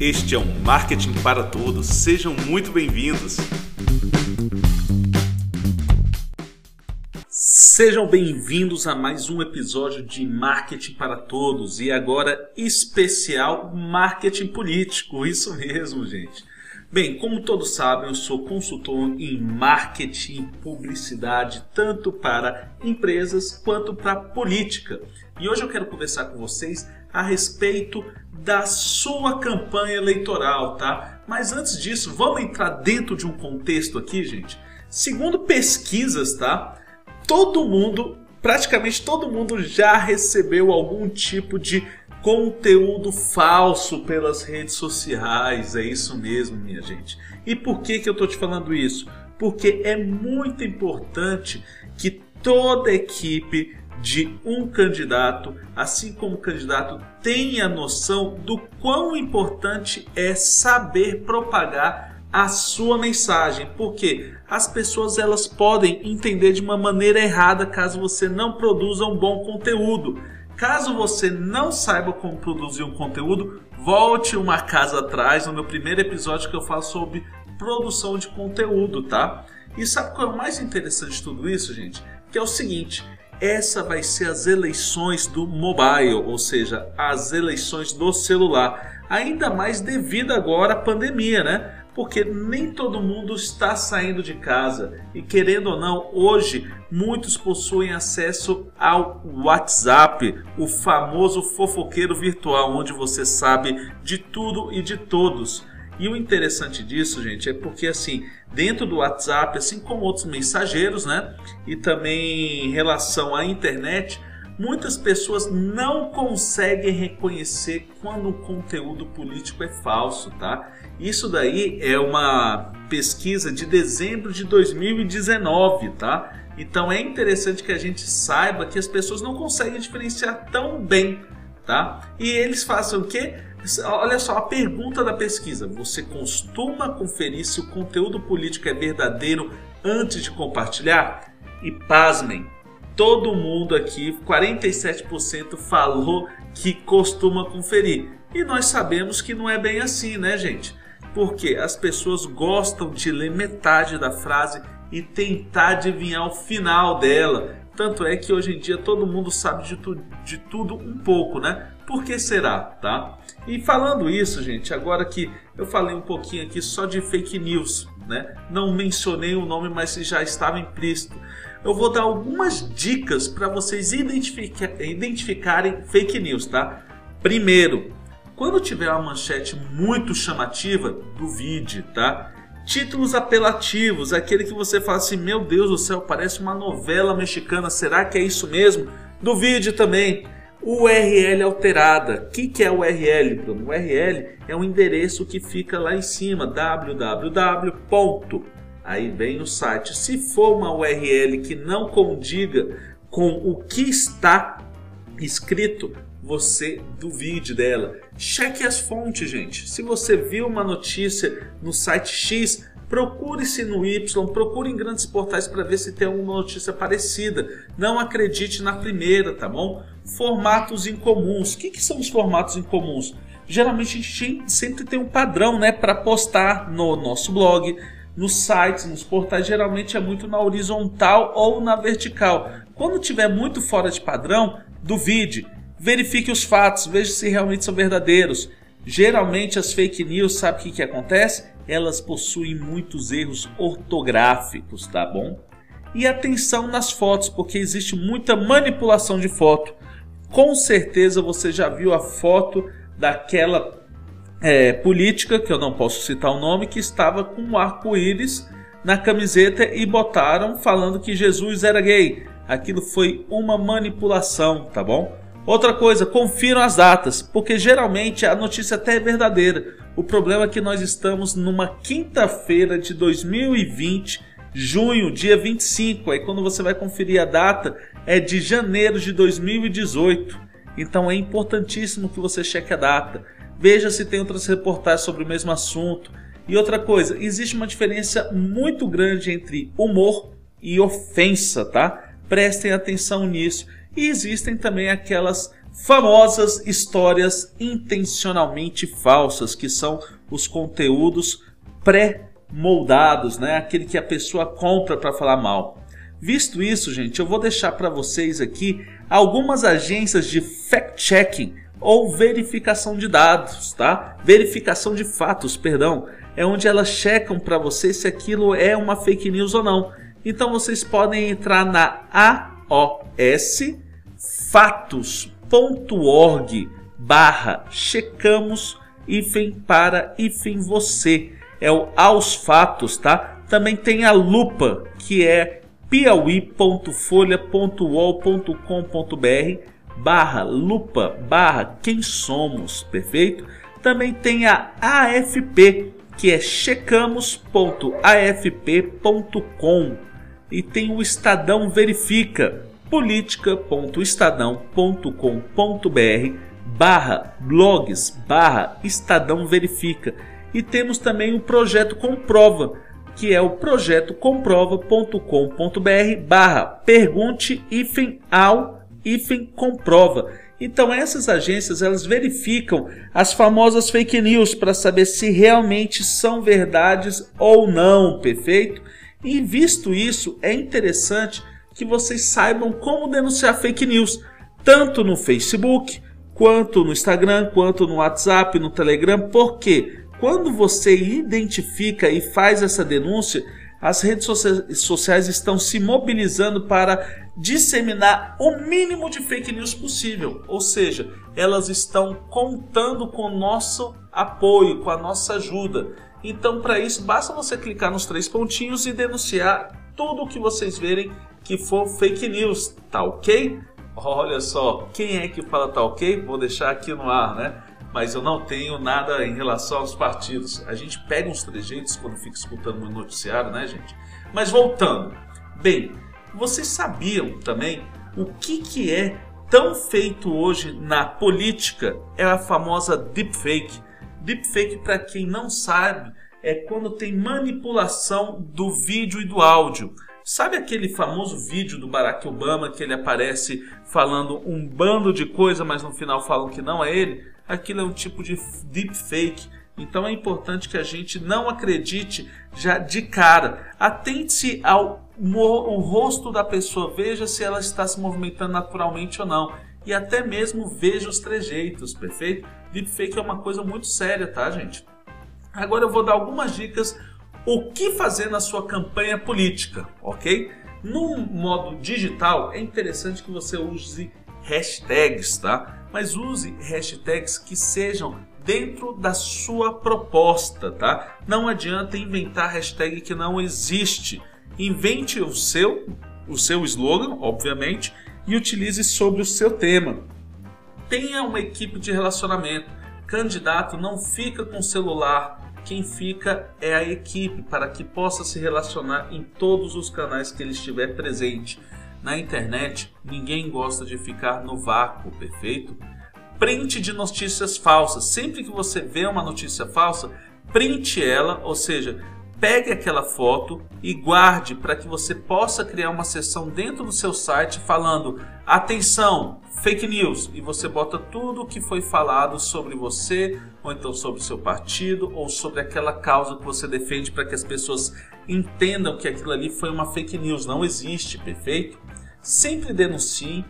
Este é um Marketing para Todos. Sejam muito bem-vindos. Sejam bem-vindos a mais um episódio de Marketing para Todos e agora especial Marketing Político. Isso mesmo, gente. Bem, como todos sabem, eu sou consultor em marketing e publicidade, tanto para empresas quanto para política. E hoje eu quero conversar com vocês a respeito da sua campanha eleitoral, tá? Mas antes disso, vamos entrar dentro de um contexto aqui, gente. Segundo pesquisas, tá? Todo mundo, praticamente todo mundo já recebeu algum tipo de conteúdo falso pelas redes sociais. É isso mesmo, minha gente. E por que que eu tô te falando isso? Porque é muito importante que toda equipe de um candidato, assim como o candidato tenha noção do quão importante é saber propagar a sua mensagem, porque as pessoas elas podem entender de uma maneira errada caso você não produza um bom conteúdo. Caso você não saiba como produzir um conteúdo, volte uma casa atrás no meu primeiro episódio que eu falo sobre produção de conteúdo, tá? E sabe qual é o mais interessante de tudo isso, gente? Que é o seguinte, essa vai ser as eleições do mobile, ou seja, as eleições do celular. Ainda mais devido agora à pandemia, né? Porque nem todo mundo está saindo de casa e querendo ou não, hoje muitos possuem acesso ao WhatsApp, o famoso fofoqueiro virtual, onde você sabe de tudo e de todos. E o interessante disso, gente, é porque assim, dentro do WhatsApp, assim como outros mensageiros, né? E também em relação à internet, muitas pessoas não conseguem reconhecer quando o conteúdo político é falso, tá? Isso daí é uma pesquisa de dezembro de 2019, tá? Então é interessante que a gente saiba que as pessoas não conseguem diferenciar tão bem, tá? E eles façam o quê? Olha só a pergunta da pesquisa: você costuma conferir se o conteúdo político é verdadeiro antes de compartilhar? E pasmem, todo mundo aqui, 47% falou que costuma conferir. E nós sabemos que não é bem assim, né, gente? Porque as pessoas gostam de ler metade da frase e tentar adivinhar o final dela. Tanto é que hoje em dia todo mundo sabe de, tu, de tudo um pouco, né? Por que será, tá? E falando isso, gente, agora que eu falei um pouquinho aqui só de fake news, né? Não mencionei o nome, mas já estava implícito. Eu vou dar algumas dicas para vocês identifica identificarem fake news, tá? Primeiro, quando tiver uma manchete muito chamativa, duvide, tá? Títulos apelativos, aquele que você fala assim: Meu Deus do céu, parece uma novela mexicana, será que é isso mesmo? Duvide também. URL alterada. O que, que é URL, Bruno? URL é um endereço que fica lá em cima, www. Aí vem o site. Se for uma URL que não condiga com o que está escrito, você duvide dela. Cheque as fontes, gente. Se você viu uma notícia no site X, procure-se no Y, procure em grandes portais para ver se tem alguma notícia parecida. Não acredite na primeira, tá bom? Formatos incomuns. O que, que são os formatos incomuns? Geralmente a gente sempre tem um padrão né, para postar no nosso blog, nos sites, nos portais, geralmente é muito na horizontal ou na vertical. Quando tiver muito fora de padrão, duvide verifique os fatos, veja se realmente são verdadeiros. Geralmente as fake news, sabe o que, que acontece? Elas possuem muitos erros ortográficos, tá bom? E atenção nas fotos, porque existe muita manipulação de foto. Com certeza você já viu a foto daquela é, política, que eu não posso citar o nome, que estava com um arco-íris na camiseta e botaram falando que Jesus era gay. Aquilo foi uma manipulação, tá bom? Outra coisa, confiram as datas, porque geralmente a notícia até é verdadeira. O problema é que nós estamos numa quinta-feira de 2020, junho, dia 25. Aí quando você vai conferir a data, é de janeiro de 2018. Então é importantíssimo que você cheque a data. Veja se tem outras reportagens sobre o mesmo assunto. E outra coisa, existe uma diferença muito grande entre humor e ofensa, tá? Prestem atenção nisso. E existem também aquelas famosas histórias intencionalmente falsas, que são os conteúdos pré-moldados, né? Aquele que a pessoa compra para falar mal. Visto isso, gente, eu vou deixar para vocês aqui algumas agências de fact-checking ou verificação de dados, tá? Verificação de fatos, perdão, é onde elas checam para você se aquilo é uma fake news ou não. Então vocês podem entrar na AOS fatos.org barra checamos hífen para hífen você. É o aos fatos, tá? Também tem a lupa, que é piauí.folha.uol.com.br barra lupa barra quem somos, perfeito? Também tem a AFP, que é checamos.afp.com e tem o Estadão Verifica, política.estadão.com.br barra blogs barra Estadão Verifica e temos também o projeto Comprova, que é o projeto comprova.com.br barra pergunte hífen ao hífen comprova. Então essas agências elas verificam as famosas fake news para saber se realmente são verdades ou não, perfeito? E visto isso, é interessante que vocês saibam como denunciar fake news, tanto no Facebook, quanto no Instagram, quanto no WhatsApp, no Telegram, porque quando você identifica e faz essa denúncia, as redes sociais estão se mobilizando para disseminar o mínimo de fake news possível. Ou seja, elas estão contando com o nosso apoio, com a nossa ajuda. Então, para isso, basta você clicar nos três pontinhos e denunciar tudo o que vocês verem que for fake news, tá ok? Olha só, quem é que fala tá ok? Vou deixar aqui no ar, né? mas eu não tenho nada em relação aos partidos. A gente pega uns trejeitos quando fica escutando no noticiário, né, gente? Mas voltando. Bem, vocês sabiam também o que, que é tão feito hoje na política? É a famosa deepfake. Deepfake, para quem não sabe, é quando tem manipulação do vídeo e do áudio. Sabe aquele famoso vídeo do Barack Obama que ele aparece falando um bando de coisa, mas no final falam que não é ele? aquilo é um tipo de deepfake. Então é importante que a gente não acredite já de cara. Atente-se ao o rosto da pessoa, veja se ela está se movimentando naturalmente ou não. E até mesmo veja os trejeitos, perfeito? Deepfake é uma coisa muito séria, tá, gente? Agora eu vou dar algumas dicas o que fazer na sua campanha política, ok? No modo digital, é interessante que você use hashtags, tá? Mas use hashtags que sejam dentro da sua proposta, tá? Não adianta inventar hashtag que não existe. Invente o seu, o seu slogan, obviamente, e utilize sobre o seu tema. Tenha uma equipe de relacionamento. Candidato não fica com celular, quem fica é a equipe para que possa se relacionar em todos os canais que ele estiver presente. Na internet, ninguém gosta de ficar no vácuo, perfeito? Print de notícias falsas. Sempre que você vê uma notícia falsa, printe ela, ou seja, pegue aquela foto e guarde para que você possa criar uma seção dentro do seu site falando atenção, fake news e você bota tudo o que foi falado sobre você ou então sobre seu partido ou sobre aquela causa que você defende para que as pessoas entendam que aquilo ali foi uma fake news, não existe, perfeito? Sempre denuncie.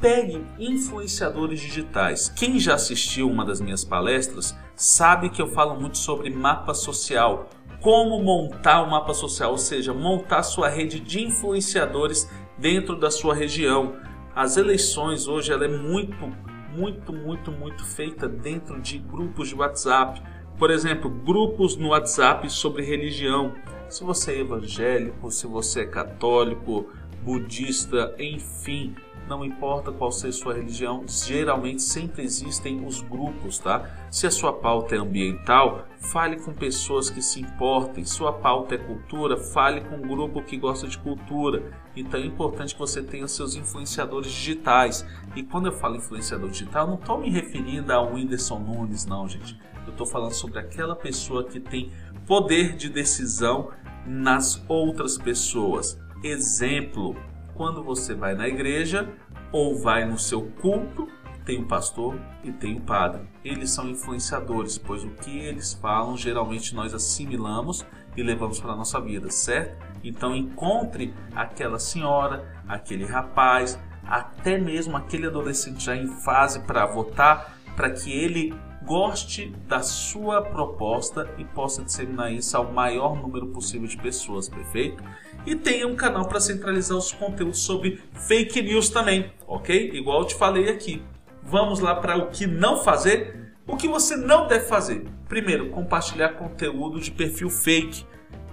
Pegue influenciadores digitais. Quem já assistiu uma das minhas palestras sabe que eu falo muito sobre mapa social, como montar o um mapa social, ou seja, montar sua rede de influenciadores dentro da sua região. As eleições hoje ela é muito, muito, muito, muito feita dentro de grupos de WhatsApp. Por exemplo, grupos no WhatsApp sobre religião. Se você é evangélico, se você é católico, budista, enfim, não importa qual seja sua religião, geralmente sempre existem os grupos, tá? Se a sua pauta é ambiental, fale com pessoas que se importem. Se sua pauta é cultura, fale com um grupo que gosta de cultura. Então é importante que você tenha seus influenciadores digitais. E quando eu falo influenciador digital, não estou me referindo a Whindersson Nunes, não, gente. Eu estou falando sobre aquela pessoa que tem poder de decisão nas outras pessoas. Exemplo, quando você vai na igreja ou vai no seu culto, tem o pastor e tem o padre. Eles são influenciadores, pois o que eles falam geralmente nós assimilamos e levamos para a nossa vida, certo? Então encontre aquela senhora, aquele rapaz, até mesmo aquele adolescente já em fase para votar, para que ele goste da sua proposta e possa disseminar isso ao maior número possível de pessoas, perfeito? E tenha um canal para centralizar os conteúdos sobre fake news também, ok? Igual eu te falei aqui. Vamos lá para o que não fazer. O que você não deve fazer? Primeiro, compartilhar conteúdo de perfil fake.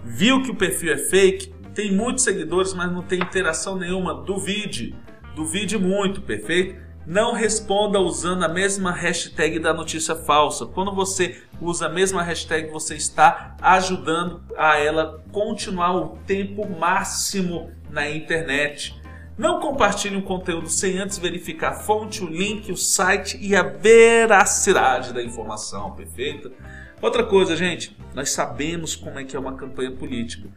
Viu que o perfil é fake? Tem muitos seguidores, mas não tem interação nenhuma. Duvide. Duvide muito, perfeito? Não responda usando a mesma hashtag da notícia falsa. Quando você usa a mesma hashtag, você está ajudando a ela continuar o tempo máximo na internet. Não compartilhe um conteúdo sem antes verificar a fonte, o link, o site e a veracidade da informação, perfeito? Outra coisa, gente, nós sabemos como é que é uma campanha política.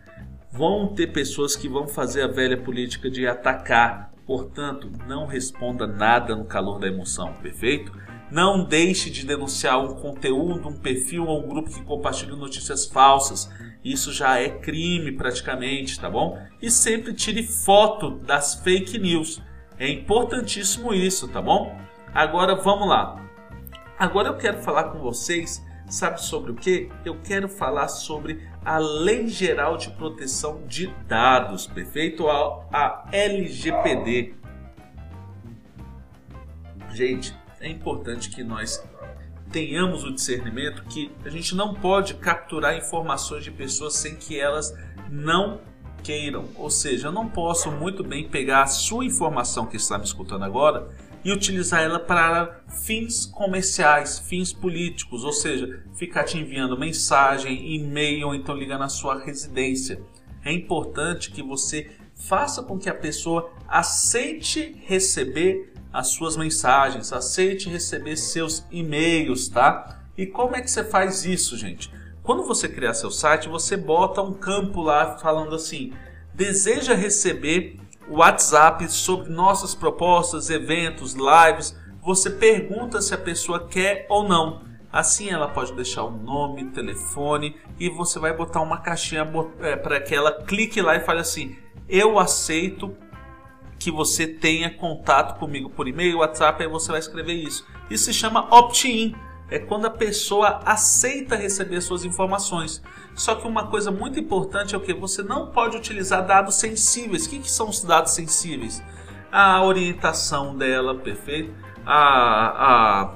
Vão ter pessoas que vão fazer a velha política de atacar, Portanto, não responda nada no calor da emoção, perfeito? Não deixe de denunciar um conteúdo, um perfil ou um grupo que compartilha notícias falsas. Isso já é crime praticamente, tá bom? E sempre tire foto das fake news. É importantíssimo isso, tá bom? Agora vamos lá. Agora eu quero falar com vocês Sabe sobre o que? Eu quero falar sobre a Lei Geral de Proteção de Dados, perfeito? A, a LGPD. Gente, é importante que nós tenhamos o discernimento que a gente não pode capturar informações de pessoas sem que elas não queiram. Ou seja, eu não posso muito bem pegar a sua informação que está me escutando agora e utilizar ela para fins comerciais, fins políticos, ou seja, ficar te enviando mensagem, e-mail ou então ligar na sua residência. É importante que você faça com que a pessoa aceite receber as suas mensagens, aceite receber seus e-mails, tá? E como é que você faz isso, gente? Quando você criar seu site, você bota um campo lá falando assim: deseja receber WhatsApp sobre nossas propostas, eventos, lives. Você pergunta se a pessoa quer ou não. Assim ela pode deixar o nome, telefone e você vai botar uma caixinha é, para que ela clique lá e fale assim: Eu aceito que você tenha contato comigo por e-mail, WhatsApp, aí você vai escrever isso. Isso se chama opt-in é quando a pessoa aceita receber suas informações. Só que uma coisa muito importante é o que? Você não pode utilizar dados sensíveis. O que, que são os dados sensíveis? A orientação dela, perfeito? A,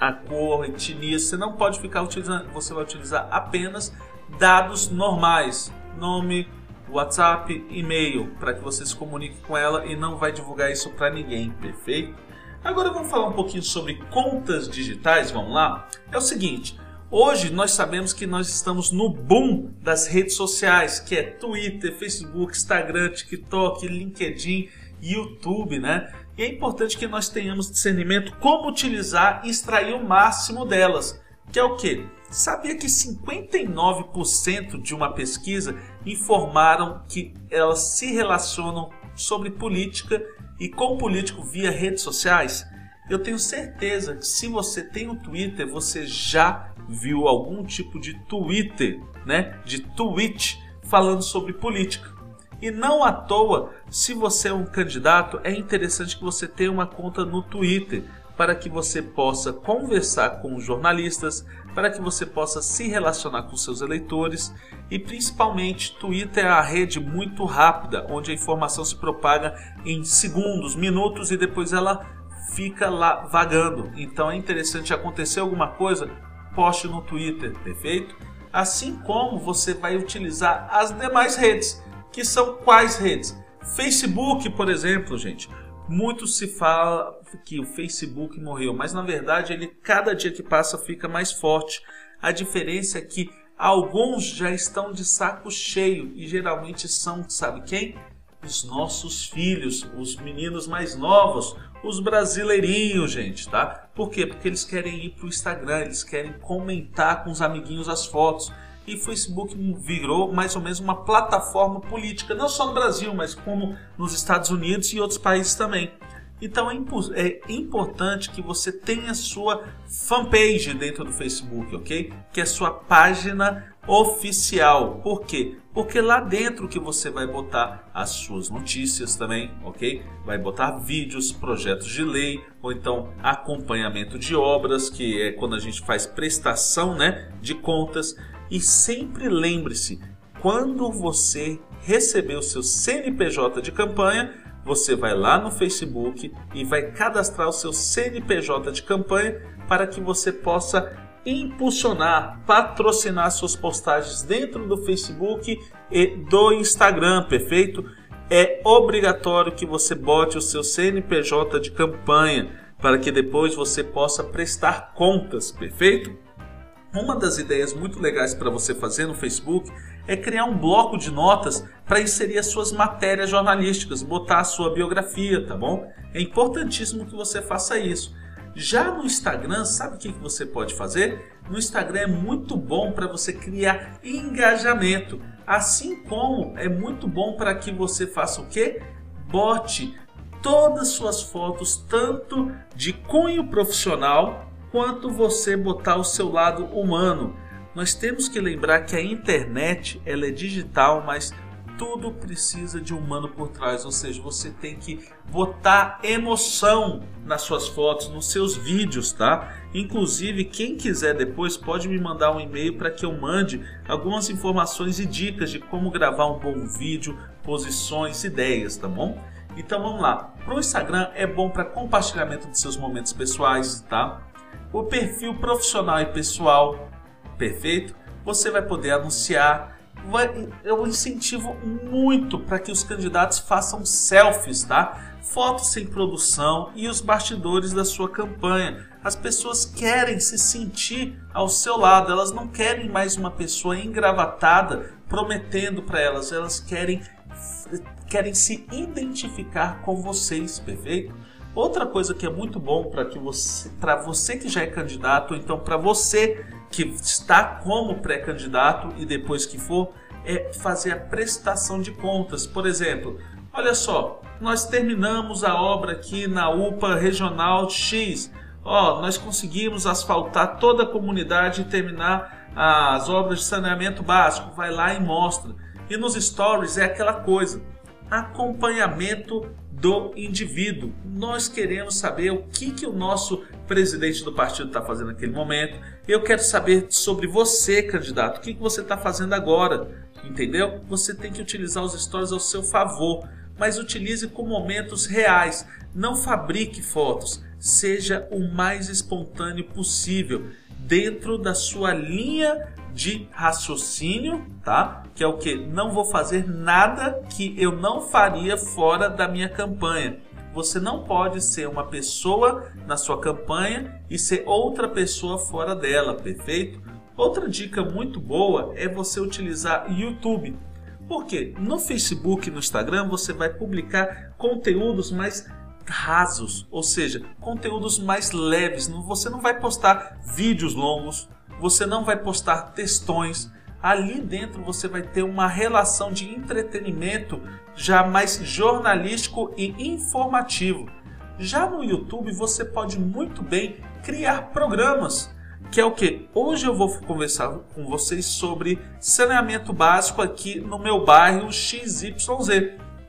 a, a cor, etnia. Você não pode ficar utilizando. Você vai utilizar apenas dados normais. Nome, WhatsApp, e-mail, para que você se comunique com ela e não vai divulgar isso para ninguém, perfeito? Agora vamos falar um pouquinho sobre contas digitais, vamos lá? É o seguinte, hoje nós sabemos que nós estamos no boom das redes sociais, que é Twitter, Facebook, Instagram, TikTok, LinkedIn, YouTube, né? E é importante que nós tenhamos discernimento como utilizar e extrair o máximo delas, que é o que? Sabia que 59% de uma pesquisa informaram que elas se relacionam sobre política e com político via redes sociais, eu tenho certeza que se você tem um Twitter, você já viu algum tipo de Twitter, né, de tweet falando sobre política. E não à toa, se você é um candidato, é interessante que você tenha uma conta no Twitter para que você possa conversar com os jornalistas, para que você possa se relacionar com seus eleitores e principalmente Twitter é a rede muito rápida, onde a informação se propaga em segundos, minutos e depois ela fica lá vagando. Então é interessante acontecer alguma coisa, poste no Twitter, perfeito? Assim como você vai utilizar as demais redes, que são quais redes? Facebook, por exemplo, gente. Muito se fala que o Facebook morreu, mas na verdade ele cada dia que passa fica mais forte. A diferença é que alguns já estão de saco cheio e geralmente são, sabe quem? Os nossos filhos, os meninos mais novos, os brasileirinhos, gente, tá? Por quê? Porque eles querem ir para o Instagram, eles querem comentar com os amiguinhos as fotos e Facebook virou mais ou menos uma plataforma política, não só no Brasil, mas como nos Estados Unidos e outros países também. Então é, é, importante que você tenha sua fanpage dentro do Facebook, ok? Que é sua página oficial. Por quê? Porque lá dentro que você vai botar as suas notícias também, ok? Vai botar vídeos, projetos de lei ou então acompanhamento de obras, que é quando a gente faz prestação, né, de contas. E sempre lembre-se, quando você receber o seu CNPJ de campanha, você vai lá no Facebook e vai cadastrar o seu CNPJ de campanha para que você possa impulsionar, patrocinar suas postagens dentro do Facebook e do Instagram, perfeito? É obrigatório que você bote o seu CNPJ de campanha para que depois você possa prestar contas, perfeito? Uma das ideias muito legais para você fazer no Facebook é criar um bloco de notas para inserir as suas matérias jornalísticas, botar a sua biografia, tá bom? É importantíssimo que você faça isso. Já no Instagram, sabe o que você pode fazer? No Instagram é muito bom para você criar engajamento, assim como é muito bom para que você faça o que? Bote todas as suas fotos, tanto de cunho profissional quanto você botar o seu lado humano nós temos que lembrar que a internet ela é digital, mas tudo precisa de humano por trás, ou seja, você tem que botar emoção nas suas fotos, nos seus vídeos, tá? Inclusive, quem quiser depois pode me mandar um e-mail para que eu mande algumas informações e dicas de como gravar um bom vídeo, posições, ideias, tá bom? Então vamos lá. Para o Instagram é bom para compartilhamento de seus momentos pessoais, tá? O perfil profissional e pessoal perfeito, você vai poder anunciar. Eu incentivo muito para que os candidatos façam selfies, tá? Fotos sem produção e os bastidores da sua campanha. As pessoas querem se sentir ao seu lado, elas não querem mais uma pessoa engravatada prometendo para elas, elas querem querem se identificar com vocês, perfeito? Outra coisa que é muito bom para que você, para você que já é candidato, ou então para você que está como pré-candidato e depois que for, é fazer a prestação de contas. Por exemplo, olha só, nós terminamos a obra aqui na UPA Regional X. Ó, nós conseguimos asfaltar toda a comunidade e terminar as obras de saneamento básico. Vai lá e mostra. E nos stories é aquela coisa, acompanhamento do indivíduo. Nós queremos saber o que, que o nosso presidente do partido está fazendo naquele momento. Eu quero saber sobre você, candidato. O que, que você está fazendo agora? Entendeu? Você tem que utilizar os stories ao seu favor, mas utilize com momentos reais. Não fabrique fotos. Seja o mais espontâneo possível dentro da sua linha de raciocínio, tá? Que é o que não vou fazer nada que eu não faria fora da minha campanha. Você não pode ser uma pessoa na sua campanha e ser outra pessoa fora dela, perfeito? Outra dica muito boa é você utilizar YouTube. Porque no Facebook e no Instagram você vai publicar conteúdos mais rasos, ou seja, conteúdos mais leves. Você não vai postar vídeos longos, você não vai postar textões. Ali dentro você vai ter uma relação de entretenimento já mais jornalístico e informativo. Já no YouTube você pode muito bem criar programas, que é o que? Hoje eu vou conversar com vocês sobre saneamento básico aqui no meu bairro XYZ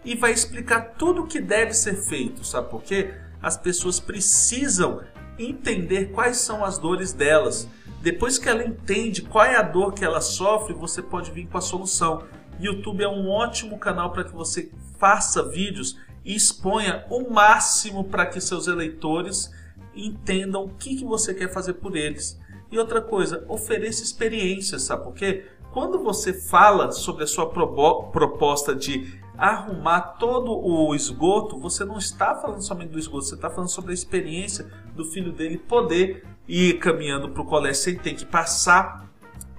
e vai explicar tudo o que deve ser feito, sabe por quê? As pessoas precisam entender quais são as dores delas. Depois que ela entende qual é a dor que ela sofre, você pode vir com a solução. YouTube é um ótimo canal para que você faça vídeos e exponha o máximo para que seus eleitores entendam o que, que você quer fazer por eles. E outra coisa, ofereça experiências, sabe por quê? Quando você fala sobre a sua proposta de arrumar todo o esgoto, você não está falando somente do esgoto, você está falando sobre a experiência do filho dele poder ir caminhando para o colégio sem ter que passar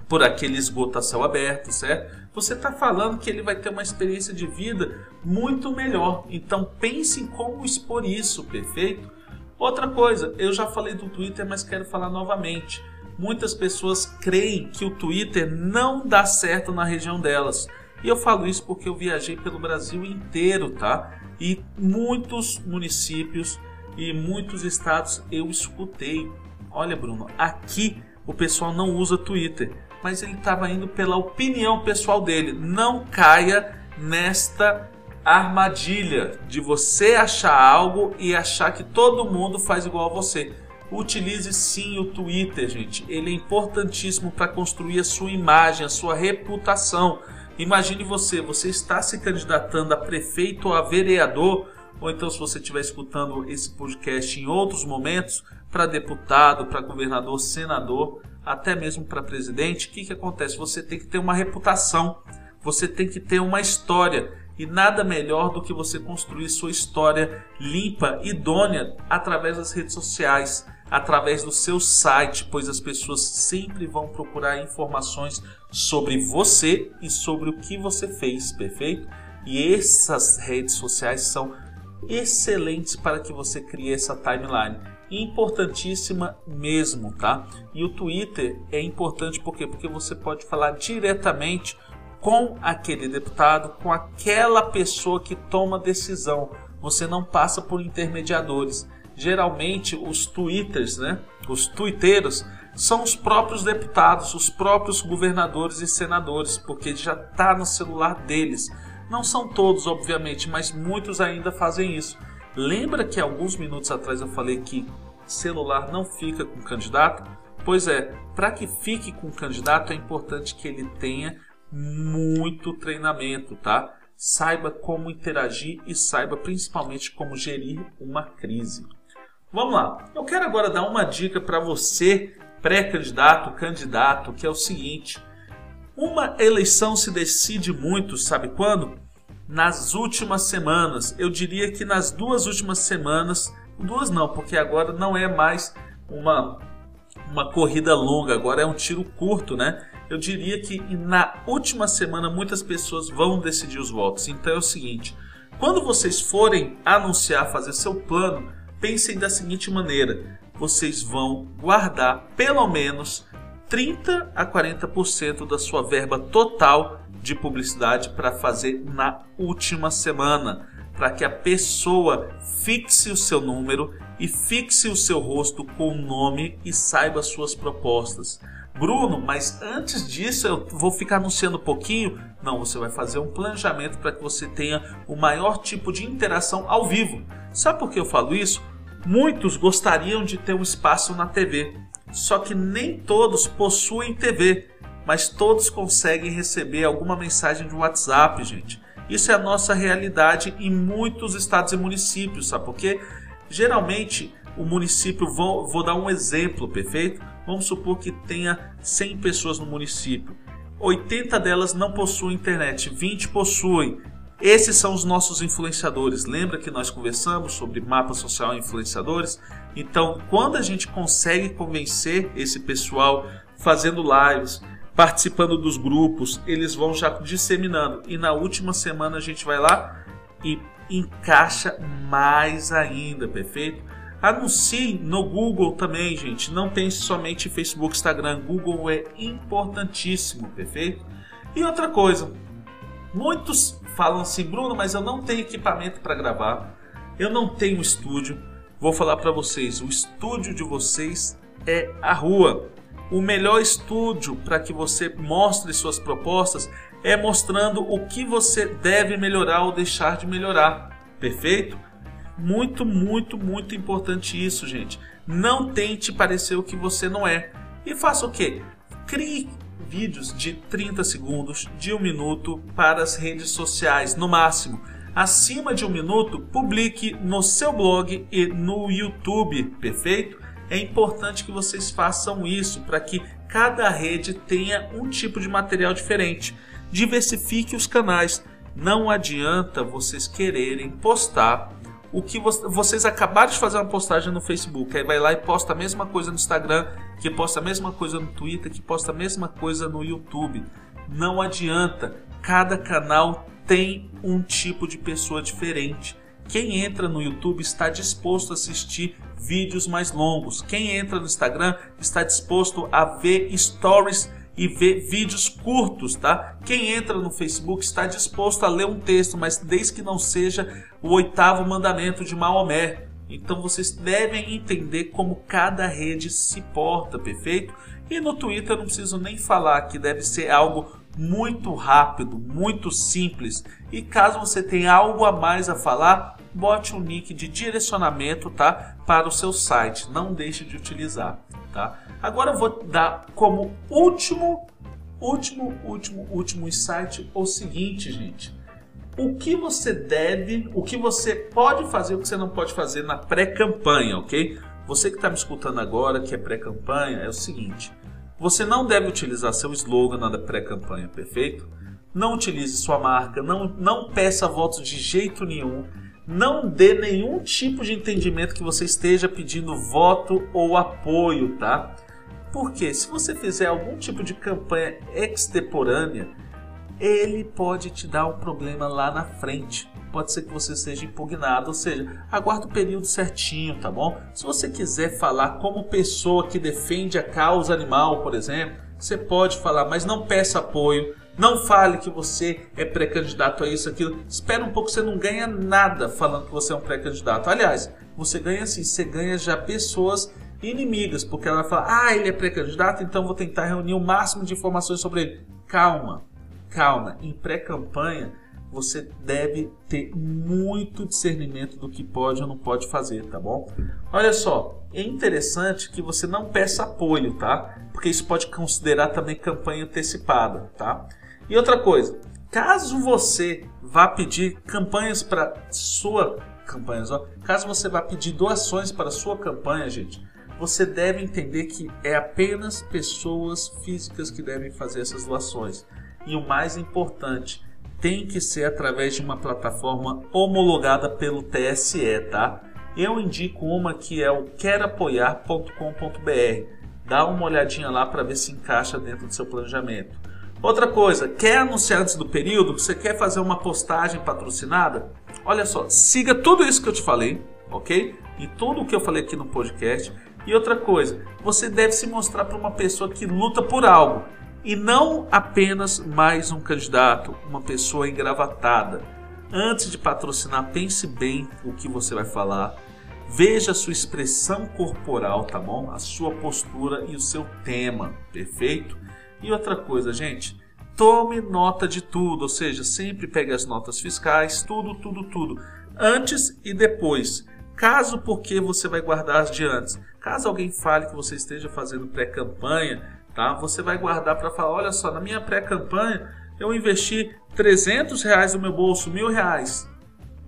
por aquele esgoto a céu aberto, certo? Você está falando que ele vai ter uma experiência de vida muito melhor. Então pense em como expor isso, perfeito? Outra coisa, eu já falei do Twitter, mas quero falar novamente. Muitas pessoas creem que o Twitter não dá certo na região delas. E eu falo isso porque eu viajei pelo Brasil inteiro, tá? E muitos municípios e muitos estados eu escutei. Olha, Bruno, aqui o pessoal não usa Twitter, mas ele estava indo pela opinião pessoal dele. Não caia nesta armadilha de você achar algo e achar que todo mundo faz igual a você. Utilize sim o Twitter, gente. Ele é importantíssimo para construir a sua imagem, a sua reputação. Imagine você, você está se candidatando a prefeito ou a vereador, ou então se você estiver escutando esse podcast em outros momentos, para deputado, para governador, senador, até mesmo para presidente, o que, que acontece? Você tem que ter uma reputação, você tem que ter uma história. E nada melhor do que você construir sua história limpa, idônea, através das redes sociais, através do seu site, pois as pessoas sempre vão procurar informações sobre você e sobre o que você fez, perfeito? E essas redes sociais são excelentes para que você crie essa timeline. Importantíssima mesmo, tá? E o Twitter é importante por quê? Porque você pode falar diretamente com aquele deputado, com aquela pessoa que toma decisão. Você não passa por intermediadores. Geralmente os twitters, né? Os twitteiros são os próprios deputados, os próprios governadores e senadores, porque já está no celular deles. Não são todos, obviamente, mas muitos ainda fazem isso. Lembra que alguns minutos atrás eu falei que celular não fica com candidato? Pois é, para que fique com candidato é importante que ele tenha muito treinamento, tá? Saiba como interagir e saiba principalmente como gerir uma crise. Vamos lá. Eu quero agora dar uma dica para você, pré-candidato, candidato, que é o seguinte: uma eleição se decide muito, sabe quando? Nas últimas semanas. Eu diria que nas duas últimas semanas, duas não, porque agora não é mais uma uma corrida longa, agora é um tiro curto, né? eu diria que na última semana muitas pessoas vão decidir os votos. Então é o seguinte: quando vocês forem anunciar, fazer seu plano, pensem da seguinte maneira: vocês vão guardar pelo menos 30 a 40% da sua verba total de publicidade para fazer na última semana, para que a pessoa fixe o seu número e fixe o seu rosto com o nome e saiba suas propostas. Bruno, mas antes disso eu vou ficar anunciando um pouquinho. Não, você vai fazer um planejamento para que você tenha o maior tipo de interação ao vivo. Sabe por que eu falo isso? Muitos gostariam de ter um espaço na TV, só que nem todos possuem TV, mas todos conseguem receber alguma mensagem de WhatsApp, gente. Isso é a nossa realidade em muitos estados e municípios, sabe por quê? Geralmente o município, vou, vou dar um exemplo, perfeito? Vamos supor que tenha 100 pessoas no município. 80 delas não possuem internet, 20 possuem. Esses são os nossos influenciadores. Lembra que nós conversamos sobre mapa social e influenciadores? Então, quando a gente consegue convencer esse pessoal fazendo lives, participando dos grupos, eles vão já disseminando. E na última semana a gente vai lá e encaixa mais ainda, perfeito? Anuncie no Google também, gente. Não pense somente Facebook, Instagram. Google é importantíssimo, perfeito? E outra coisa, muitos falam assim, Bruno, mas eu não tenho equipamento para gravar. Eu não tenho estúdio. Vou falar para vocês, o estúdio de vocês é a rua. O melhor estúdio para que você mostre suas propostas é mostrando o que você deve melhorar ou deixar de melhorar. Perfeito? Muito, muito, muito importante isso, gente. Não tente parecer o que você não é. E faça o quê? Crie vídeos de 30 segundos, de um minuto para as redes sociais, no máximo. Acima de um minuto, publique no seu blog e no YouTube, perfeito? É importante que vocês façam isso para que cada rede tenha um tipo de material diferente. Diversifique os canais. Não adianta vocês quererem postar o que vocês acabaram de fazer uma postagem no Facebook, aí vai lá e posta a mesma coisa no Instagram, que posta a mesma coisa no Twitter, que posta a mesma coisa no YouTube. Não adianta, cada canal tem um tipo de pessoa diferente. Quem entra no YouTube está disposto a assistir vídeos mais longos. Quem entra no Instagram está disposto a ver stories e ver vídeos curtos, tá? Quem entra no Facebook está disposto a ler um texto, mas desde que não seja o oitavo mandamento de Maomé. Então vocês devem entender como cada rede se porta, perfeito? E no Twitter não preciso nem falar que deve ser algo muito rápido, muito simples. E caso você tenha algo a mais a falar, bote um nick de direcionamento, tá? Para o seu site. Não deixe de utilizar, tá? Agora eu vou dar como último, último, último, último insight o seguinte, gente. O que você deve, o que você pode fazer, o que você não pode fazer na pré-campanha, ok? Você que está me escutando agora, que é pré-campanha, é o seguinte: você não deve utilizar seu slogan na pré-campanha, perfeito? Não utilize sua marca, não, não peça votos de jeito nenhum, não dê nenhum tipo de entendimento que você esteja pedindo voto ou apoio, tá? Porque se você fizer algum tipo de campanha extemporânea, ele pode te dar um problema lá na frente. Pode ser que você seja impugnado, ou seja, aguarde o período certinho, tá bom? Se você quiser falar como pessoa que defende a causa animal, por exemplo, você pode falar, mas não peça apoio, não fale que você é pré-candidato a isso, aquilo. Espera um pouco, você não ganha nada falando que você é um pré-candidato. Aliás, você ganha assim, você ganha já pessoas inimigas, porque ela fala, ah, ele é pré-candidato, então vou tentar reunir o máximo de informações sobre ele. Calma, calma. Em pré-campanha, você deve ter muito discernimento do que pode ou não pode fazer, tá bom? Olha só, é interessante que você não peça apoio, tá? Porque isso pode considerar também campanha antecipada, tá? E outra coisa, caso você vá pedir campanhas para sua campanhas, ó, caso você vá pedir doações para sua campanha, gente, você deve entender que é apenas pessoas físicas que devem fazer essas doações. E o mais importante, tem que ser através de uma plataforma homologada pelo TSE, tá? Eu indico uma que é o querapoiar.com.br. Dá uma olhadinha lá para ver se encaixa dentro do seu planejamento. Outra coisa, quer anunciar antes do período? Você quer fazer uma postagem patrocinada? Olha só, siga tudo isso que eu te falei, ok? E tudo o que eu falei aqui no podcast e outra coisa, você deve se mostrar para uma pessoa que luta por algo e não apenas mais um candidato, uma pessoa engravatada. Antes de patrocinar, pense bem o que você vai falar. Veja a sua expressão corporal, tá bom? A sua postura e o seu tema, perfeito? E outra coisa, gente, tome nota de tudo, ou seja, sempre pegue as notas fiscais, tudo, tudo, tudo, antes e depois. Caso porque você vai guardar as de antes. Caso alguém fale que você esteja fazendo pré-campanha, tá? Você vai guardar para falar, olha só, na minha pré-campanha eu investi 300 reais do meu bolso, mil reais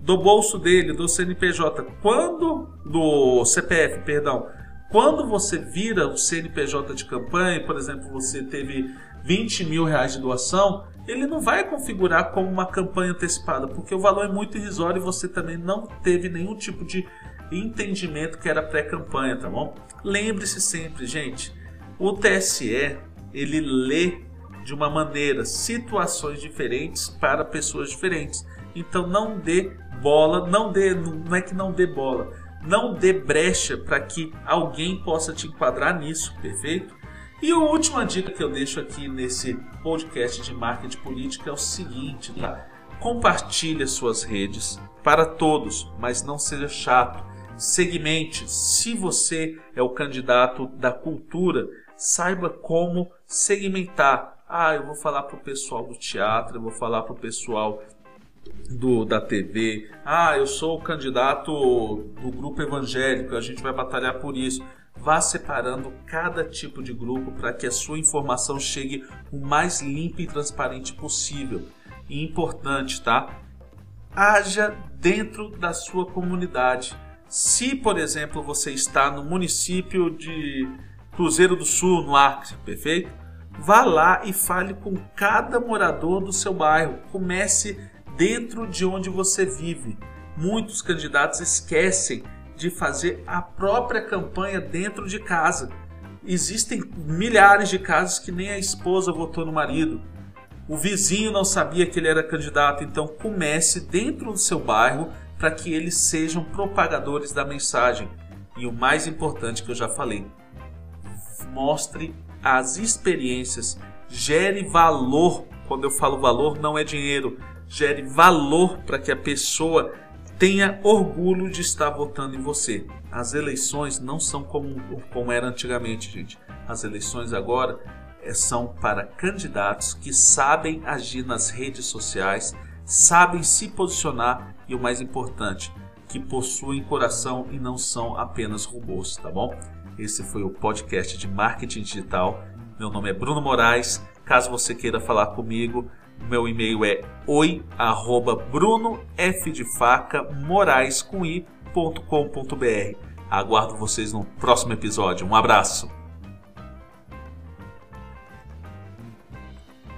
do bolso dele, do CNPJ. Quando do CPF, perdão. Quando você vira o CNPJ de campanha, por exemplo, você teve 20 mil reais de doação, ele não vai configurar como uma campanha antecipada, porque o valor é muito irrisório e você também não teve nenhum tipo de entendimento que era pré-campanha, tá bom? Lembre-se sempre, gente, o TSE ele lê de uma maneira situações diferentes para pessoas diferentes. Então não dê bola, não dê, não é que não dê bola, não dê brecha para que alguém possa te enquadrar nisso, perfeito? E a última dica que eu deixo aqui nesse podcast de marketing política é o seguinte, tá? Compartilhe as suas redes para todos, mas não seja chato segmente. Se você é o candidato da cultura, saiba como segmentar. Ah, eu vou falar para o pessoal do teatro, eu vou falar para o pessoal do, da TV. Ah, eu sou o candidato do grupo evangélico, a gente vai batalhar por isso. Vá separando cada tipo de grupo para que a sua informação chegue o mais limpa e transparente possível. E importante, tá? Haja dentro da sua comunidade. Se, por exemplo, você está no município de Cruzeiro do Sul, no Acre, perfeito? Vá lá e fale com cada morador do seu bairro. Comece dentro de onde você vive. Muitos candidatos esquecem de fazer a própria campanha dentro de casa. Existem milhares de casos que nem a esposa votou no marido. O vizinho não sabia que ele era candidato, então comece dentro do seu bairro para que eles sejam propagadores da mensagem. E o mais importante que eu já falei, mostre as experiências Gere valor. Quando eu falo valor, não é dinheiro. Gere valor para que a pessoa tenha orgulho de estar votando em você. As eleições não são como, como era antigamente, gente. As eleições agora é, são para candidatos que sabem agir nas redes sociais, sabem se posicionar e o mais importante, que possuem coração e não são apenas robôs, tá bom? Esse foi o podcast de marketing digital. Meu nome é Bruno Moraes. Caso você queira falar comigo, meu e-mail é oi@brunofdefacamorais.com.br. Aguardo vocês no próximo episódio. Um abraço.